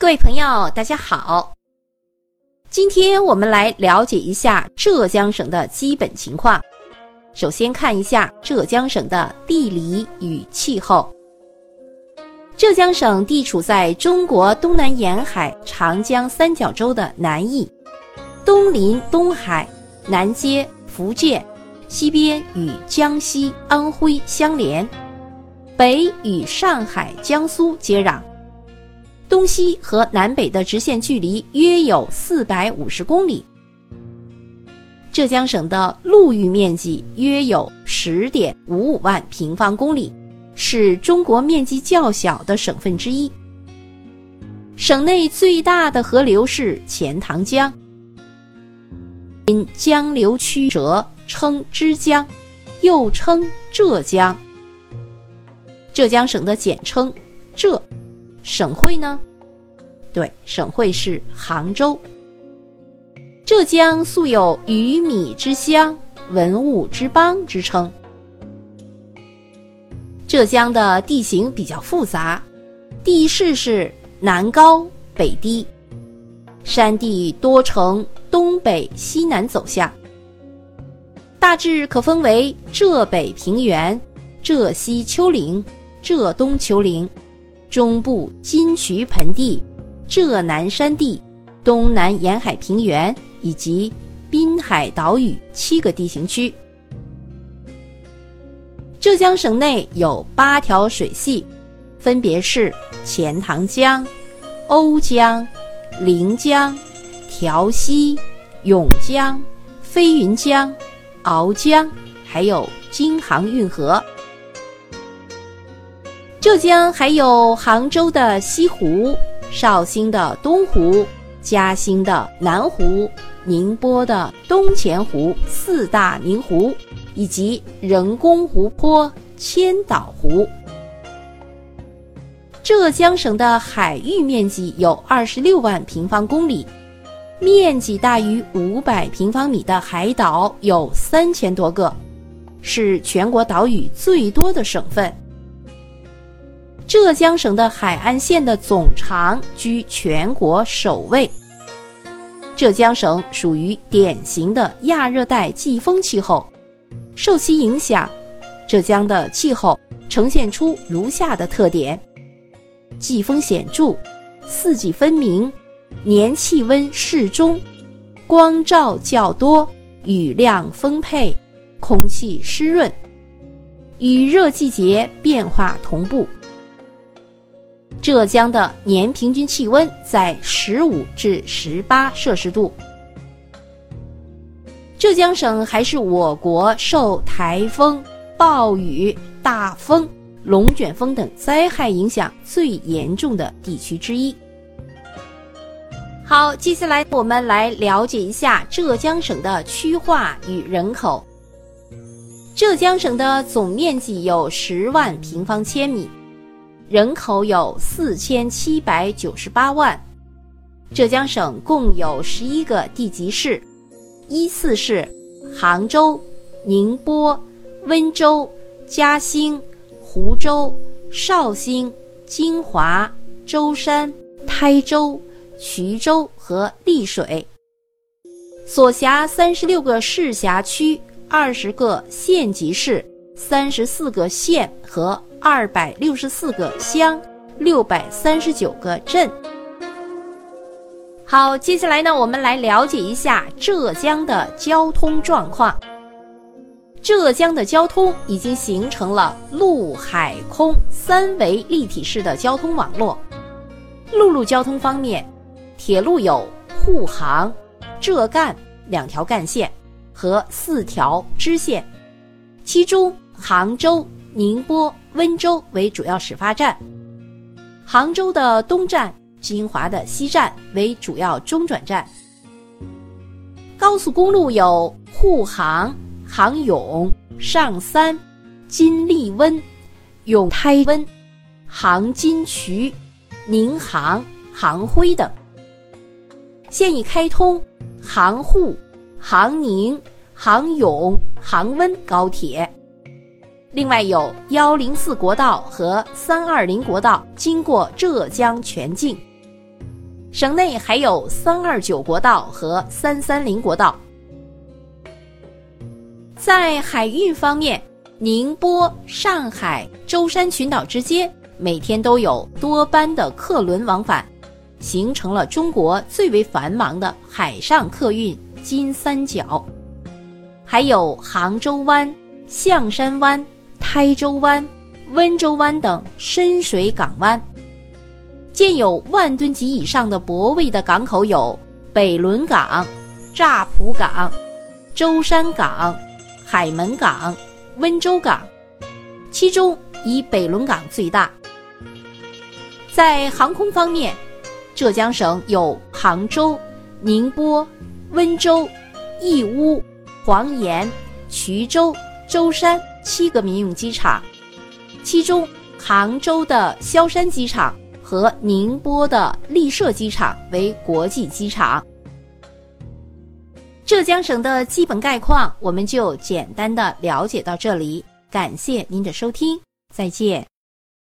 各位朋友，大家好。今天我们来了解一下浙江省的基本情况。首先看一下浙江省的地理与气候。浙江省地处在中国东南沿海长江三角洲的南翼，东临东海，南接福建，西边与江西、安徽相连，北与上海、江苏接壤。东西和南北的直线距离约有四百五十公里。浙江省的陆域面积约有十点五五万平方公里，是中国面积较小的省份之一。省内最大的河流是钱塘江，因江流曲折，称之江，又称浙江。浙江省的简称浙。省会呢？对，省会是杭州。浙江素有“鱼米之乡”“文物之邦”之称。浙江的地形比较复杂，地势是南高北低，山地多呈东北西南走向，大致可分为浙北平原、浙西丘陵、浙东丘陵。中部金渠盆地、浙南山地、东南沿海平原以及滨海岛屿七个地形区。浙江省内有八条水系，分别是钱塘江、瓯江、临江、调溪、甬江、飞云江、鳌江，还有京杭运河。浙江还有杭州的西湖、绍兴的东湖、嘉兴的南湖、宁波的东钱湖四大名湖，以及人工湖泊千岛湖。浙江省的海域面积有二十六万平方公里，面积大于五百平方米的海岛有三千多个，是全国岛屿最多的省份。浙江省的海岸线的总长居全国首位。浙江省属于典型的亚热带季风气候，受其影响，浙江的气候呈现出如下的特点：季风显著，四季分明，年气温适中，光照较多，雨量丰沛，空气湿润，与热季节变化同步。浙江的年平均气温在十五至十八摄氏度。浙江省还是我国受台风、暴雨、大风、龙卷风等灾害影响最严重的地区之一。好，接下来我们来了解一下浙江省的区划与人口。浙江省的总面积有十万平方千米。人口有四千七百九十八万，浙江省共有十一个地级市，依次是杭州、宁波、温州、嘉兴、湖州、绍兴、金华、舟山、台州、衢州和丽水，所辖三十六个市辖区、二十个县级市、三十四个县和。二百六十四个乡，六百三十九个镇。好，接下来呢，我们来了解一下浙江的交通状况。浙江的交通已经形成了陆海空三维立体式的交通网络。陆路交通方面，铁路有沪杭、浙赣两条干线和四条支线，其中杭州。宁波、温州为主要始发站，杭州的东站、金华的西站为主要中转站。高速公路有沪杭、杭甬、上三、金利温、永泰温、杭金衢、宁杭、杭徽等。现已开通杭沪、杭宁、杭甬、杭温高铁。另外有幺零四国道和三二零国道经过浙江全境。省内还有三二九国道和三三零国道。在海运方面，宁波、上海、舟山群岛之间每天都有多班的客轮往返，形成了中国最为繁忙的海上客运金三角。还有杭州湾、象山湾、台州湾、温州湾等深水港湾。建有万吨级以上的泊位的港口有北仑港、乍浦港、舟山港。海门港、温州港，其中以北仑港最大。在航空方面，浙江省有杭州、宁波、温州、义乌、黄岩、衢州、舟山七个民用机场，其中杭州的萧山机场和宁波的丽舍机场为国际机场。浙江省的基本概况，我们就简单的了解到这里。感谢您的收听，再见。